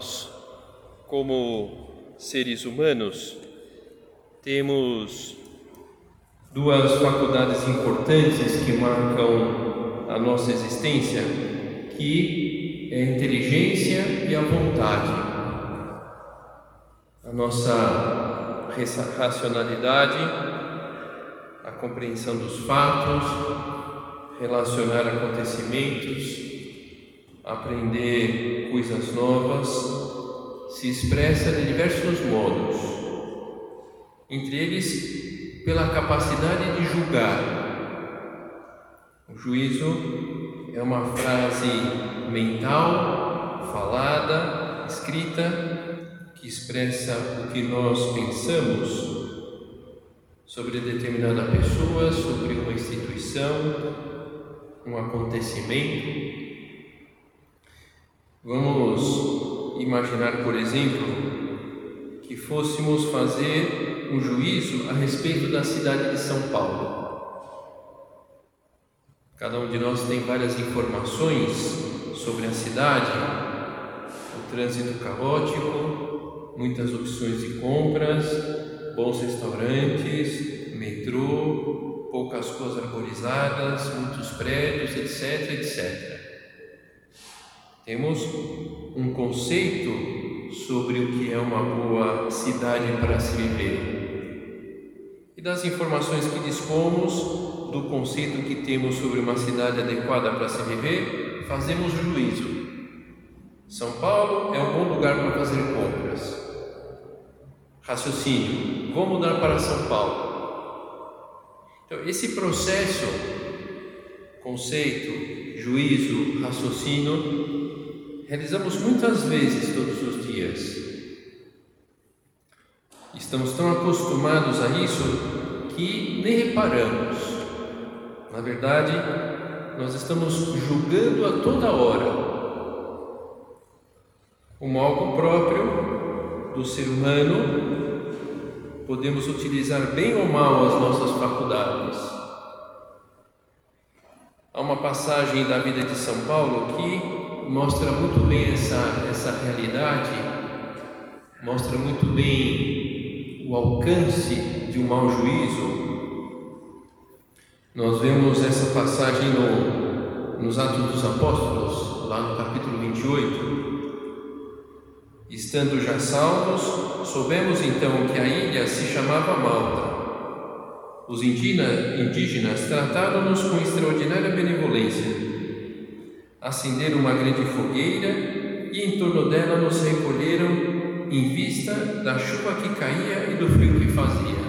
Nós, como seres humanos, temos duas faculdades importantes que marcam a nossa existência, que é a inteligência e a vontade. A nossa racionalidade, a compreensão dos fatos, relacionar acontecimentos, aprender coisas novas se expressa de diversos modos, entre eles pela capacidade de julgar. O juízo é uma frase mental, falada, escrita, que expressa o que nós pensamos sobre determinada pessoa, sobre uma instituição, um acontecimento. Vamos imaginar, por exemplo, que fôssemos fazer um juízo a respeito da cidade de São Paulo. Cada um de nós tem várias informações sobre a cidade, o trânsito caótico, muitas opções de compras, bons restaurantes, metrô, poucas ruas arborizadas, muitos prédios, etc, etc. Temos um conceito sobre o que é uma boa cidade para se viver. E das informações que dispomos, do conceito que temos sobre uma cidade adequada para se viver, fazemos juízo. São Paulo é um bom lugar para fazer compras. Raciocínio: vou mudar para São Paulo. Então, esse processo, conceito, juízo, raciocínio, realizamos muitas vezes todos os dias. Estamos tão acostumados a isso que nem reparamos. Na verdade, nós estamos julgando a toda hora. Como algo próprio do ser humano, podemos utilizar bem ou mal as nossas faculdades. Há uma passagem da vida de São Paulo que mostra muito bem essa, essa realidade, mostra muito bem o alcance de um mau juízo. Nós vemos essa passagem no, nos Atos dos Apóstolos, lá no capítulo 28. Estando já salvos, soubemos então que a ilha se chamava Malta. Os indígenas trataram-nos com extraordinária benevolência acenderam uma grande fogueira e em torno dela nos recolheram em vista da chuva que caía e do frio que fazia.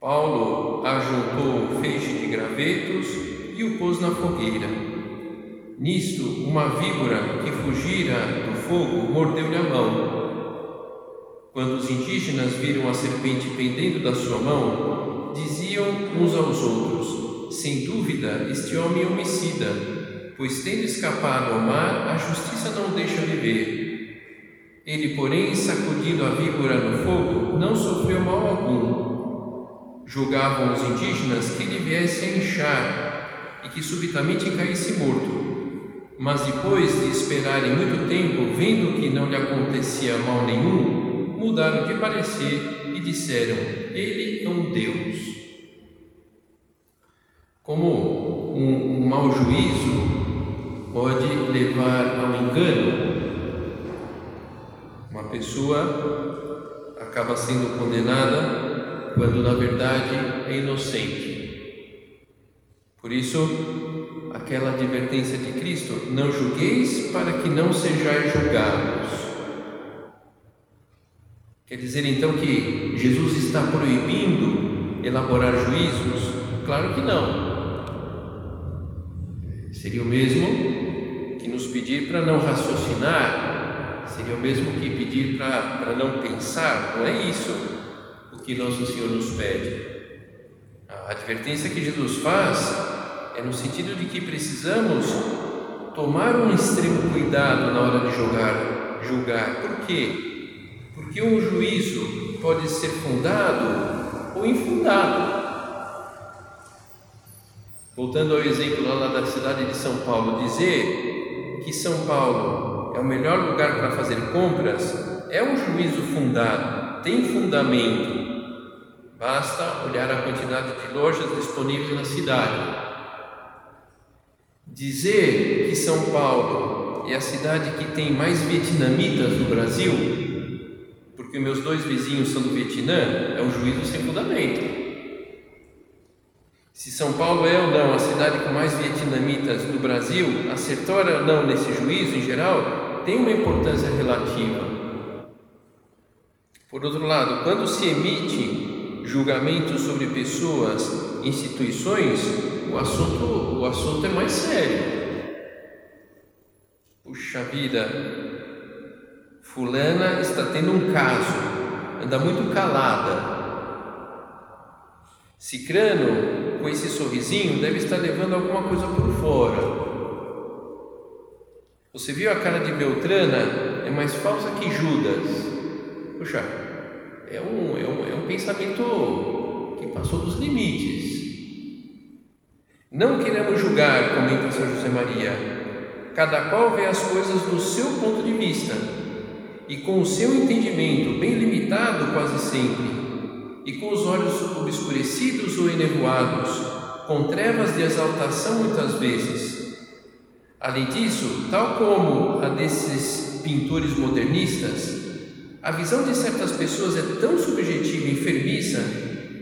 Paulo ajuntou o feixe de gravetos e o pôs na fogueira. Nisto, uma víbora que fugira do fogo mordeu-lhe a mão. Quando os indígenas viram a serpente pendendo da sua mão, diziam uns aos outros: Sem dúvida, este homem é homicida pois tendo escapado ao mar, a justiça não o deixa viver. Ele, porém, sacudindo a víbora no fogo, não sofreu mal algum. Julgavam os indígenas que ele viesse a inchar e que subitamente caísse morto. Mas depois de esperarem muito tempo, vendo que não lhe acontecia mal nenhum, mudaram de parecer e disseram: Ele é um Deus. Como um, um mau juízo pode levar ao engano, uma pessoa acaba sendo condenada quando na verdade é inocente. Por isso, aquela advertência de Cristo: não julgueis para que não sejais julgados. Quer dizer então que Jesus está proibindo elaborar juízos? Claro que não. Seria o mesmo que nos pedir para não raciocinar, seria o mesmo que pedir para, não pensar, não é isso o que nosso Senhor nos pede. A advertência que Jesus faz é no sentido de que precisamos tomar um extremo cuidado na hora de julgar. Por quê? Porque um juízo pode ser fundado ou infundado. Voltando ao exemplo lá da cidade de São Paulo, dizer que São Paulo é o melhor lugar para fazer compras é um juízo fundado, tem fundamento. Basta olhar a quantidade de lojas disponíveis na cidade. Dizer que São Paulo é a cidade que tem mais vietnamitas no Brasil, porque meus dois vizinhos são do Vietnã, é um juízo sem fundamento. Se São Paulo é ou não a cidade com mais vietnamitas do Brasil, acertou ou não nesse juízo em geral, tem uma importância relativa. Por outro lado, quando se emite julgamento sobre pessoas, instituições, o assunto, o assunto é mais sério. Puxa vida, fulana está tendo um caso, anda muito calada. Cicrano com esse sorrisinho, deve estar levando alguma coisa por fora. Você viu a cara de Beltrana? É mais falsa que Judas. Puxa, é um, é um, é um pensamento que passou dos limites. Não queremos julgar, comenta São José Maria. Cada qual vê as coisas do seu ponto de vista e com o seu entendimento bem limitado quase sempre e com os olhos obscurecidos ou enevoados, com trevas de exaltação muitas vezes. Além disso, tal como a desses pintores modernistas, a visão de certas pessoas é tão subjetiva e enfermiça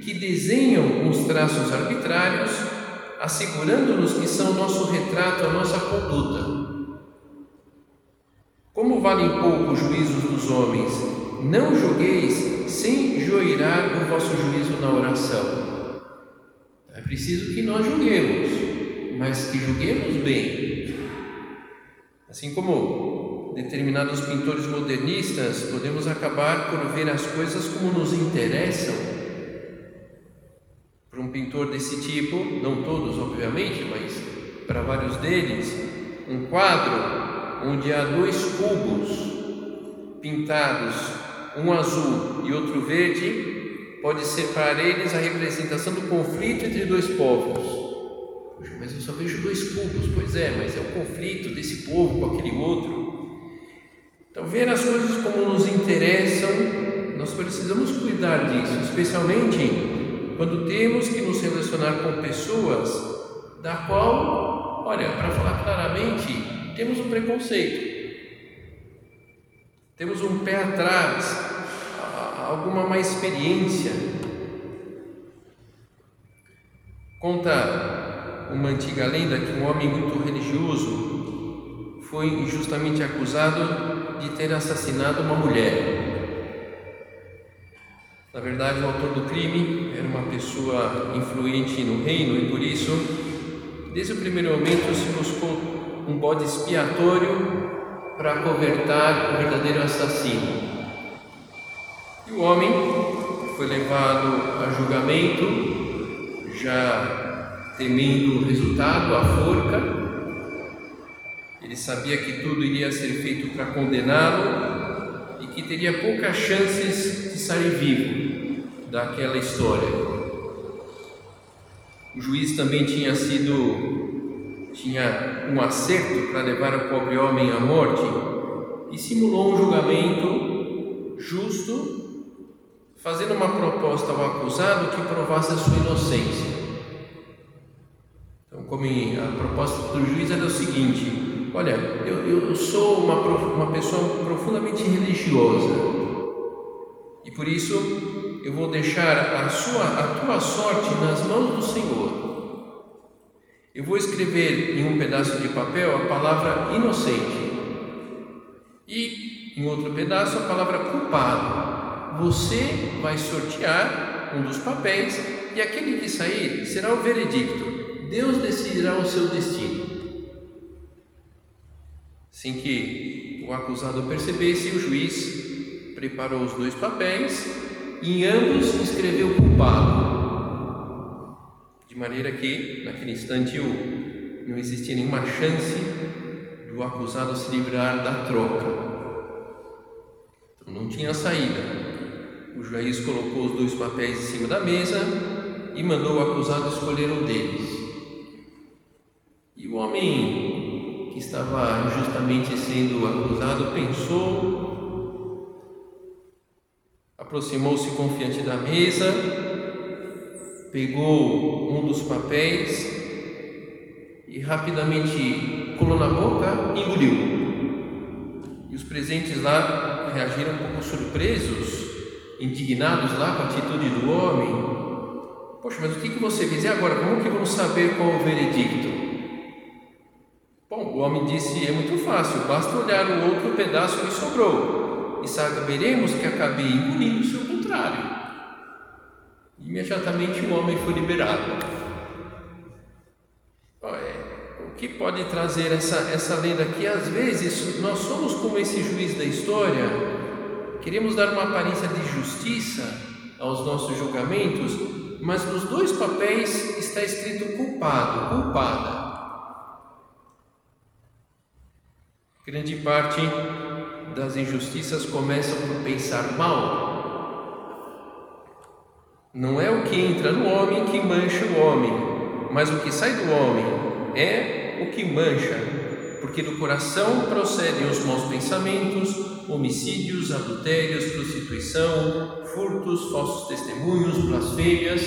que desenham uns traços arbitrários, assegurando-nos que são nosso retrato, a nossa conduta. Como valem pouco os juízos dos homens, não julgueis sem joirar o vosso juízo na oração. É preciso que nós julguemos, mas que julguemos bem. Assim como determinados pintores modernistas, podemos acabar por ver as coisas como nos interessam. Para um pintor desse tipo, não todos, obviamente, mas para vários deles, um quadro onde há dois cubos pintados um azul e outro verde, pode ser para eles a representação do conflito entre dois povos. Mas eu só vejo dois cubos. Pois é, mas é o conflito desse povo com aquele outro. Então, ver as coisas como nos interessam, nós precisamos cuidar disso, especialmente quando temos que nos relacionar com pessoas da qual, olha, para falar claramente, temos um preconceito. Temos um pé atrás, alguma má experiência. Conta uma antiga lenda que um homem muito religioso foi injustamente acusado de ter assassinado uma mulher. Na verdade, o autor do crime era uma pessoa influente no reino e por isso, desde o primeiro momento, se buscou um bode expiatório para cobertar o verdadeiro assassino. E o homem foi levado a julgamento, já temendo o resultado, a forca. Ele sabia que tudo iria ser feito para condená-lo e que teria poucas chances de sair vivo daquela história. O juiz também tinha sido tinha um acerto para levar o pobre homem à morte e simulou um julgamento justo, fazendo uma proposta ao acusado que provasse a sua inocência. como a proposta do juiz era o seguinte: olha, eu, eu sou uma, uma pessoa profundamente religiosa e por isso eu vou deixar a, sua, a tua sorte nas mãos do Senhor. Eu vou escrever em um pedaço de papel a palavra inocente e em outro pedaço a palavra culpado. Você vai sortear um dos papéis e aquele que sair será o veredicto. Deus decidirá o seu destino. Assim que o acusado percebesse, o juiz preparou os dois papéis e em ambos escreveu culpado de maneira que, naquele instante, não existia nenhuma chance do acusado se livrar da troca. Então, não tinha saída. O juiz colocou os dois papéis em cima da mesa e mandou o acusado escolher um deles. E o homem que estava justamente sendo acusado pensou, aproximou-se confiante da mesa pegou um dos papéis e rapidamente colou na boca e engoliu. E os presentes lá reagiram um pouco surpresos, indignados lá com a atitude do homem. Poxa, mas o que, que você fez? E agora, como que vamos saber qual o veredicto? Bom, o homem disse: é muito fácil, basta olhar o outro pedaço que sobrou e saberemos que acabei engolindo o seu contrário. Imediatamente o homem foi liberado. O que pode trazer essa, essa lenda aqui? Às vezes nós somos como esse juiz da história, queremos dar uma aparência de justiça aos nossos julgamentos, mas nos dois papéis está escrito culpado, culpada. Grande parte das injustiças começam por pensar mal, não é o que entra no homem que mancha o homem, mas o que sai do homem é o que mancha, porque do coração procedem os maus pensamentos, homicídios, adultérios, prostituição, furtos, falsos testemunhos, blasfêmias.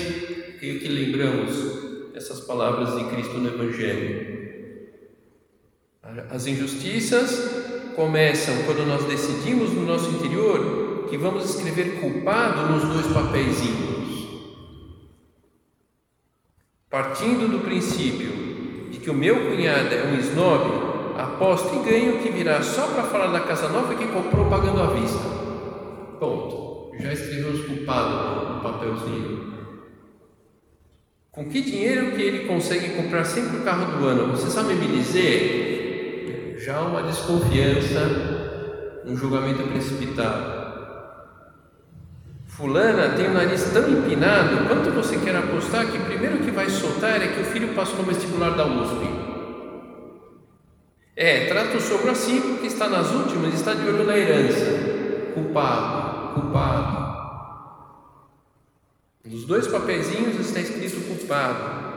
Creio que lembramos essas palavras de Cristo no Evangelho. As injustiças começam quando nós decidimos no nosso interior que vamos escrever culpado nos dois papeizinhos Partindo do princípio de que o meu cunhado é um snob, aposto e ganho que virá só para falar da casa nova que comprou pagando à vista. Ponto. Já escreveu os culpados no papelzinho. Com que dinheiro que ele consegue comprar sempre o carro do ano? Você sabe me dizer? Já uma desconfiança, um julgamento precipitado. Fulana tem o nariz tão empinado, quanto você quer apostar que primeiro que vai soltar é que o filho passou no vestibular da USP? É, trata o sogro assim porque está nas últimas está de olho na herança. Culpado, culpado. Nos dois papeizinhos está escrito culpado.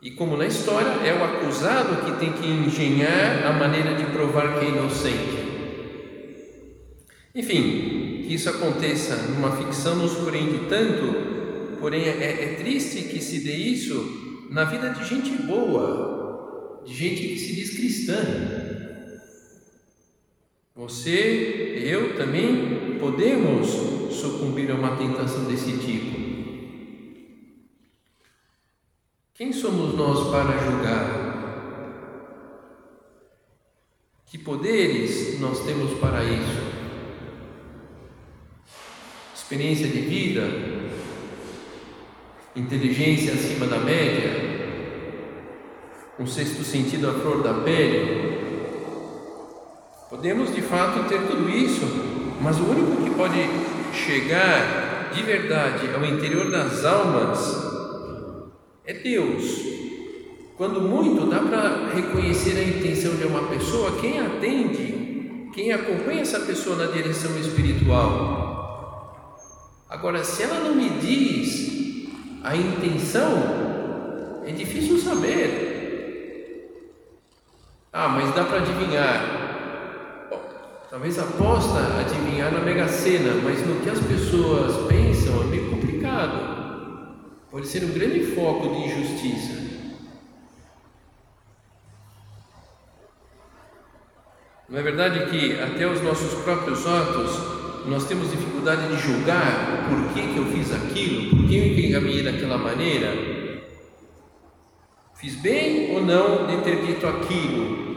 E como na história, é o acusado que tem que engenhar a maneira de provar que é inocente. Enfim, que isso aconteça numa ficção nos surpreende tanto, porém é, é triste que se dê isso na vida de gente boa, de gente que se diz cristã. Você, eu também podemos sucumbir a uma tentação desse tipo. Quem somos nós para julgar? Que poderes nós temos para isso? experiência de vida, inteligência acima da média, um sexto sentido à flor da pele. Podemos de fato ter tudo isso, mas o único que pode chegar de verdade ao interior das almas é Deus. Quando muito dá para reconhecer a intenção de uma pessoa, quem atende, quem acompanha essa pessoa na direção espiritual. Agora, se ela não me diz a intenção, é difícil saber. Ah, mas dá para adivinhar. Bom, talvez aposta adivinhar na Mega Sena, mas no que as pessoas pensam é meio complicado. Pode ser um grande foco de injustiça. Não é verdade que até os nossos próprios atos nós temos dificuldade de julgar o porquê que eu fiz aquilo, por que eu encaminhei daquela maneira? Fiz bem ou não de ter dito aquilo?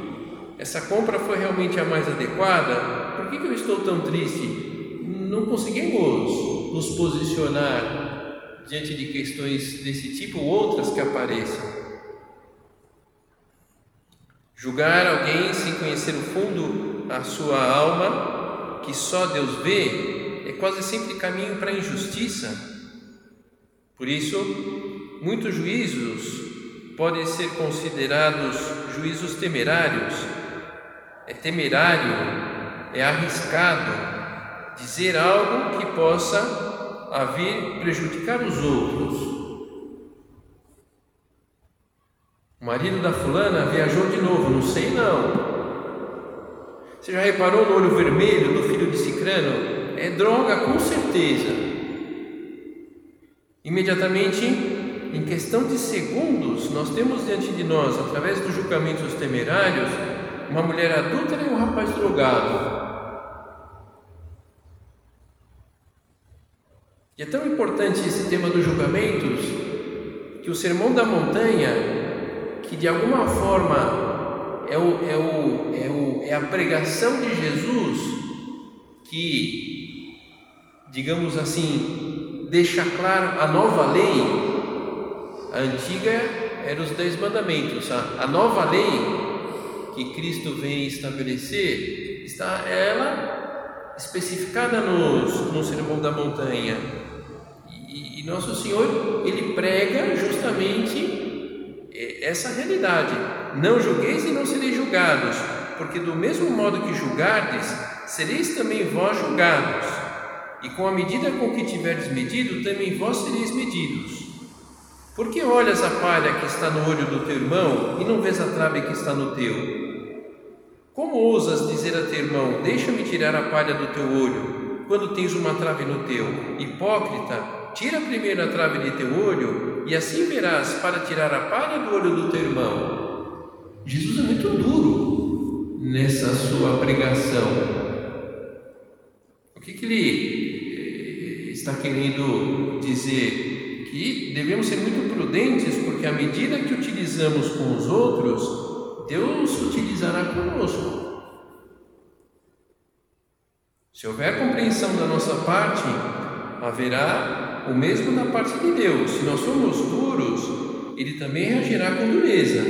Essa compra foi realmente a mais adequada? Por que, que eu estou tão triste? Não conseguimos nos posicionar diante de questões desse tipo ou outras que apareçam. Julgar alguém sem conhecer o fundo da sua alma, que só Deus vê, é quase sempre caminho para a injustiça. Por isso, muitos juízos podem ser considerados juízos temerários. É temerário, é arriscado dizer algo que possa a vir prejudicar os outros. O marido da fulana viajou de novo, não sei não. Você já reparou no olho vermelho do filho de Cicrano? É droga, com certeza. Imediatamente, em questão de segundos, nós temos diante de nós, através dos julgamentos temerários, uma mulher adúltera e um rapaz drogado. E é tão importante esse tema dos julgamentos que o Sermão da Montanha que de alguma forma é, o, é, o, é, o, é a pregação de Jesus que, digamos assim, deixa claro a nova lei. A antiga era os dez mandamentos, a, a nova lei que Cristo vem estabelecer está ela especificada nos, no Sermão da Montanha. E, e Nosso Senhor ele prega justamente essa realidade. Não julgueis e não sereis julgados, porque do mesmo modo que julgardes, sereis também vós julgados. E com a medida com que tiverdes medido, também vós sereis medidos. Por que olhas a palha que está no olho do teu irmão e não vês a trave que está no teu? Como ousas dizer a teu irmão: Deixa-me tirar a palha do teu olho, quando tens uma trave no teu? Hipócrita, tira primeiro a trave de teu olho, e assim verás para tirar a palha do olho do teu irmão. Jesus é muito duro nessa sua pregação. O que, que ele eh, está querendo dizer? Que devemos ser muito prudentes, porque à medida que utilizamos com os outros, Deus utilizará conosco. Se houver compreensão da nossa parte, haverá o mesmo da parte de Deus. Se nós somos duros, Ele também reagirá com dureza.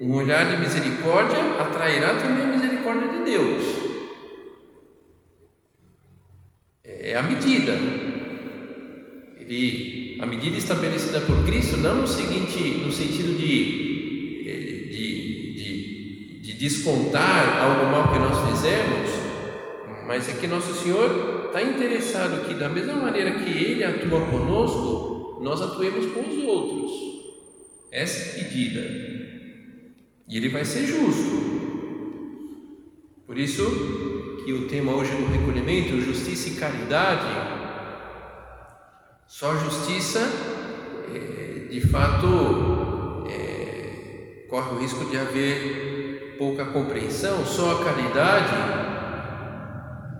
Um olhar de misericórdia atrairá também a misericórdia de Deus. É a medida. Ele, a medida estabelecida por Cristo, não no, seguinte, no sentido de descontar algo mal que nós fizemos, mas é que Nosso Senhor está interessado que, da mesma maneira que Ele atua conosco, nós atuemos com os outros. Essa é a medida. E Ele vai ser justo. Por isso que o tema hoje no recolhimento, justiça e caridade, só justiça, é, de fato, é, corre o risco de haver pouca compreensão, só a caridade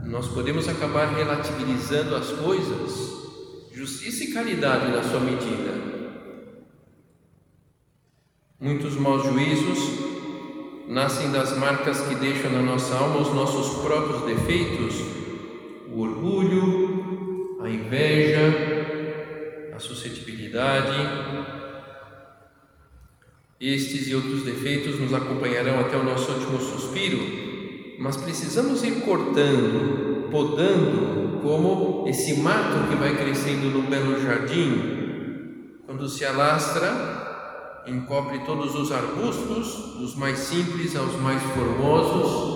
nós podemos acabar relativizando as coisas, justiça e caridade na sua medida. Muitos maus juízos nascem das marcas que deixam na nossa alma os nossos próprios defeitos, o orgulho, a inveja, a suscetibilidade. Estes e outros defeitos nos acompanharão até o nosso último suspiro mas precisamos ir cortando, podando, como esse mato que vai crescendo no belo jardim, quando se alastra, encobre todos os arbustos, dos mais simples aos mais formosos.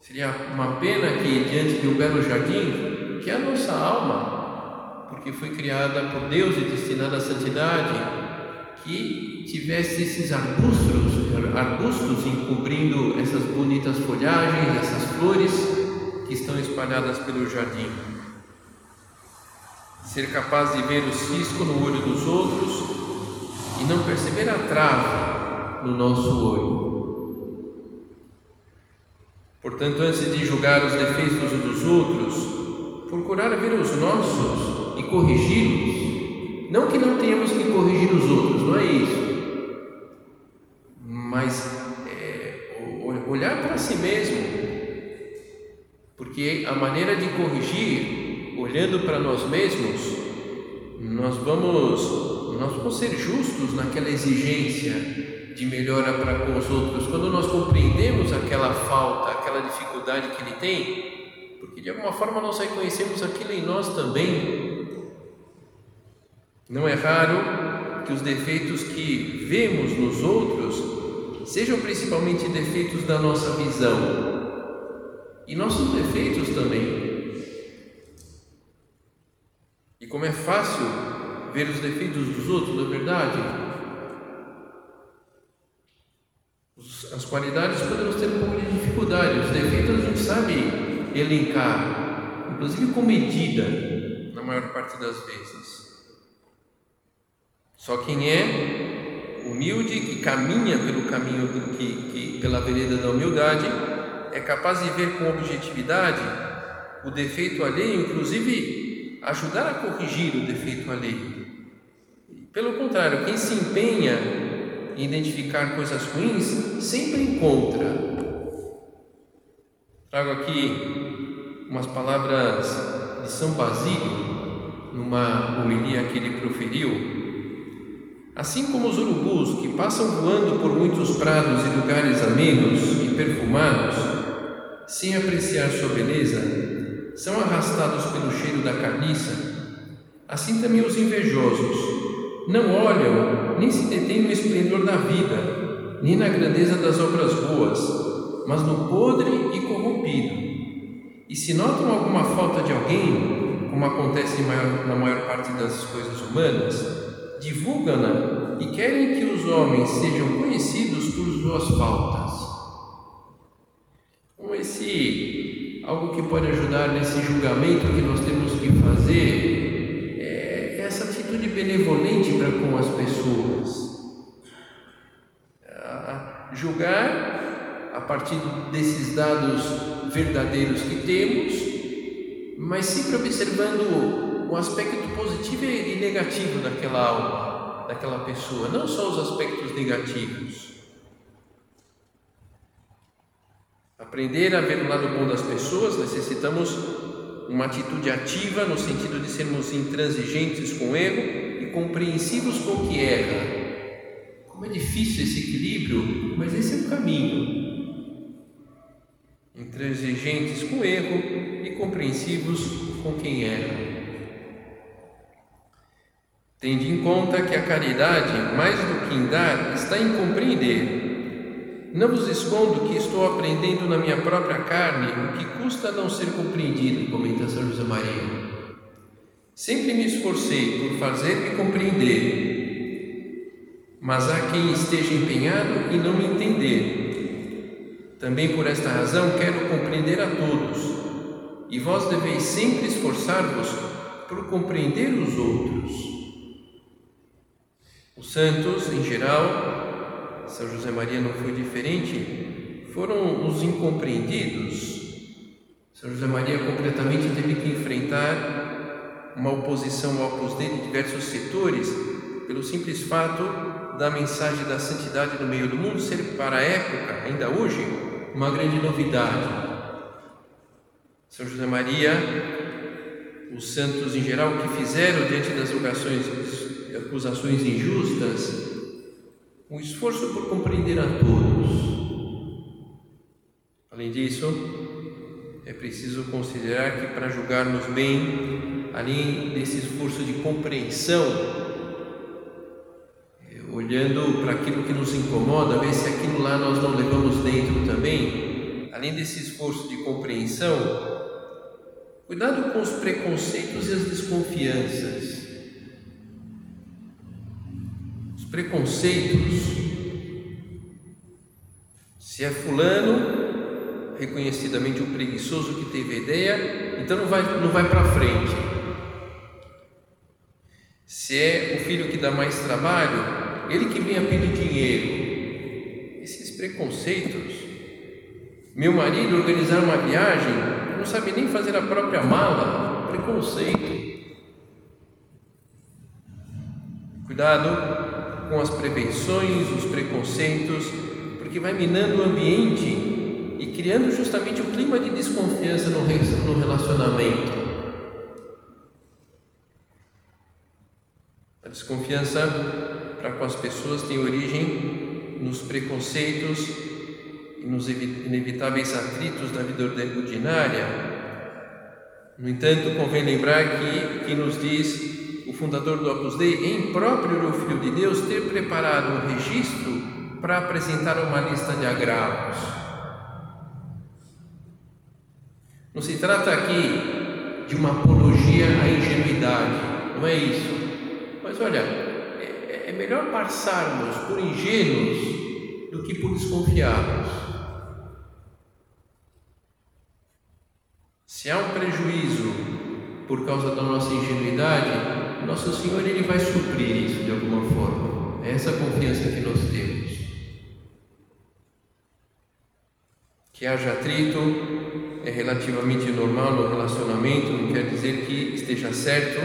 Seria uma pena que, diante de um belo jardim, que é a nossa alma, porque foi criada por Deus e destinada à santidade, que tivesse esses arbustos arbustos encobrindo essas bonitas folhagens, essas flores que estão espalhadas pelo jardim. Ser capaz de ver o cisco no olho dos outros e não perceber a trave no nosso olho. Portanto, antes de julgar os defeitos dos outros, procurar ver os nossos e corrigi-los. Não que não tenhamos que corrigir os outros, não é isso. Mas é, olhar para si mesmo. Porque a maneira de corrigir, olhando para nós mesmos, nós vamos, nós vamos ser justos naquela exigência de melhora para com os outros, quando nós compreendemos aquela falta, aquela dificuldade que ele tem, porque de alguma forma nós reconhecemos aquilo em nós também. Não é raro que os defeitos que vemos nos outros sejam principalmente defeitos da nossa visão e nossos defeitos também. E como é fácil ver os defeitos dos outros, não é verdade? As qualidades podemos ter um pouco de dificuldade, os defeitos a gente sabe elencar, inclusive com medida, na maior parte das vezes. Só quem é humilde, que caminha pelo caminho, que, que, pela vereda da humildade, é capaz de ver com objetividade o defeito alheio, inclusive ajudar a corrigir o defeito alheio. Pelo contrário, quem se empenha identificar coisas ruins, sempre encontra. Trago aqui umas palavras de São Basílio, numa homilia que ele proferiu. Assim como os urubus que passam voando por muitos prados e lugares amenos e perfumados, sem apreciar sua beleza, são arrastados pelo cheiro da carniça, assim também os invejosos não olham nem se detêm no esplendor da vida, nem na grandeza das obras boas, mas no podre e corrompido. E se notam alguma falta de alguém, como acontece na maior parte das coisas humanas, divulgam-na e querem que os homens sejam conhecidos por suas faltas. Então, esse algo que pode ajudar nesse julgamento que nós temos que fazer atitude benevolente para com as pessoas. julgar a partir desses dados verdadeiros que temos, mas sempre observando o aspecto positivo e negativo daquela alma, daquela pessoa, não só os aspectos negativos. Aprender a ver o lado bom das pessoas, necessitamos uma atitude ativa no sentido de sermos intransigentes com o erro e compreensivos com o que erra. Como é difícil esse equilíbrio, mas esse é o caminho. Intransigentes com o erro e compreensivos com quem erra. Tende em conta que a caridade, mais do que em dar, está em compreender não vos escondo que estou aprendendo na minha própria carne o que custa não ser compreendido, comenta São José Maria. Sempre me esforcei por fazer-me compreender, mas há quem esteja empenhado em não me entender. Também por esta razão quero compreender a todos, e vós deveis sempre esforçar-vos por compreender os outros. Os santos, em geral, são José Maria não foi diferente, foram os incompreendidos. São José Maria completamente teve que enfrentar uma oposição ao Opus Dei de diversos setores, pelo simples fato da mensagem da santidade no meio do mundo ser para a época, ainda hoje, uma grande novidade. São José Maria, os santos em geral que fizeram diante das acusações injustas, um esforço por compreender a todos. Além disso, é preciso considerar que para julgarmos bem, além desse esforço de compreensão, é, olhando para aquilo que nos incomoda, ver se aquilo lá nós não levamos dentro também, além desse esforço de compreensão, cuidado com os preconceitos e as desconfianças. Preconceitos. Se é fulano, reconhecidamente o preguiçoso que teve a ideia, então não vai, não vai para frente. Se é o filho que dá mais trabalho, ele que vem a pedir dinheiro. Esses preconceitos Meu marido organizar uma viagem, não sabe nem fazer a própria mala, preconceito. Cuidado com as prevenções, os preconceitos, porque vai minando o ambiente e criando justamente o clima de desconfiança no relacionamento. A desconfiança para com as pessoas tem origem nos preconceitos e nos inevitáveis atritos da vida ordinária. No entanto, convém lembrar que, que nos diz fundador do Opus Dei, em próprio o Filho de Deus, ter preparado um registro para apresentar uma lista de agravos. Não se trata aqui de uma apologia à ingenuidade, não é isso. Mas olha, é, é melhor passarmos por ingênuos do que por desconfiados. Se há um prejuízo por causa da nossa ingenuidade, nosso Senhor ele vai suprir isso de alguma forma. É essa confiança que nós temos. Que haja atrito é relativamente normal no relacionamento, não quer dizer que esteja certo,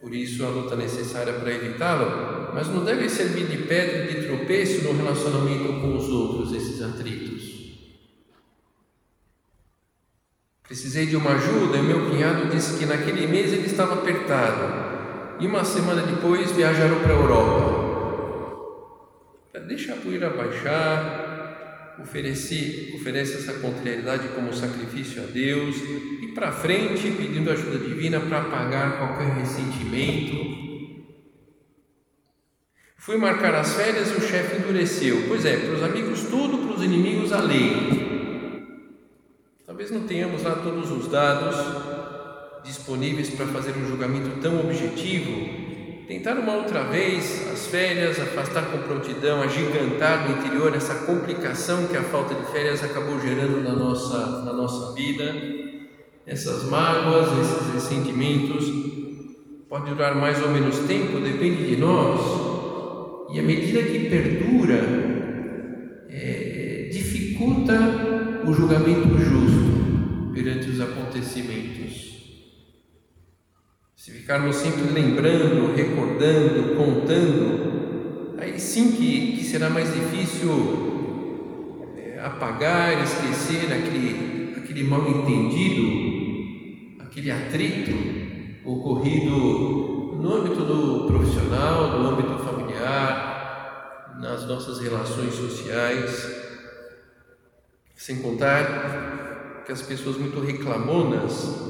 por isso a luta necessária para evitá-lo, mas não deve servir de pedra de tropeço no relacionamento com os outros, esses atritos. Precisei de uma ajuda e meu cunhado disse que naquele mês ele estava apertado e uma semana depois viajaram para a Europa. Deixa a poeira baixar, ofereci, oferece essa contrariedade como sacrifício a Deus e para frente pedindo ajuda divina para apagar qualquer ressentimento. Fui marcar as férias e o chefe endureceu. Pois é, para os amigos tudo, para os inimigos a lei. Talvez não tenhamos lá todos os dados disponíveis para fazer um julgamento tão objetivo, Tentar uma outra vez as férias, afastar com prontidão, agigantar no interior essa complicação que a falta de férias acabou gerando na nossa, na nossa vida, essas mágoas, esses ressentimentos, pode durar mais ou menos tempo, depende de nós, e à medida que perdura, é, dificulta julgamento justo perante os acontecimentos. Se ficarmos sempre lembrando, recordando, contando, aí sim que, que será mais difícil é, apagar, esquecer aquele, aquele mal entendido, aquele atrito ocorrido no âmbito do profissional, no âmbito familiar, nas nossas relações sociais, sem contar que as pessoas muito reclamonas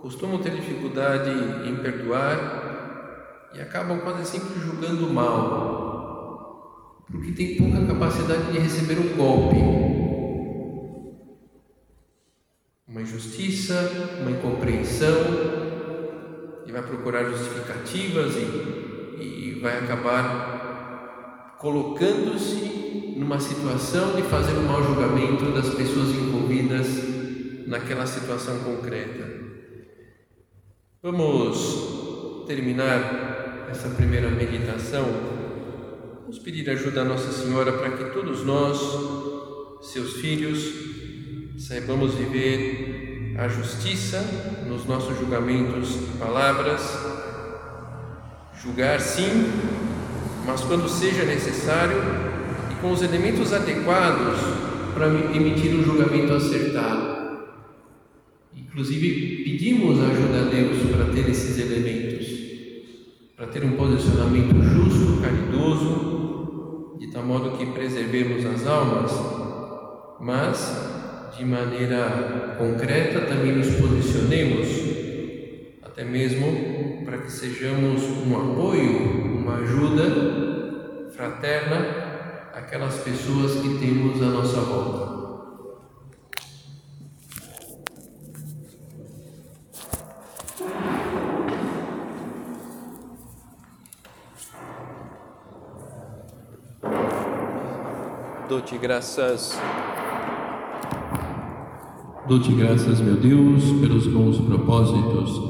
costumam ter dificuldade em perdoar e acabam quase sempre julgando mal, porque tem pouca capacidade de receber um golpe. Uma injustiça, uma incompreensão, e vai procurar justificativas e, e vai acabar colocando-se numa situação de fazer um mau julgamento das pessoas envolvidas naquela situação concreta. Vamos terminar essa primeira meditação. Vamos pedir ajuda a Nossa Senhora para que todos nós, seus filhos, saibamos viver a justiça nos nossos julgamentos e palavras. Julgar sim, mas quando seja necessário e com os elementos adequados para emitir um julgamento acertado. Inclusive, pedimos ajuda a Deus para ter esses elementos, para ter um posicionamento justo, caridoso, de tal modo que preservemos as almas, mas de maneira concreta também nos posicionemos, até mesmo para que sejamos um apoio, uma ajuda fraterna àquelas pessoas que temos à nossa volta. Dou-te graças. Dou-te graças, meu Deus, pelos bons propósitos,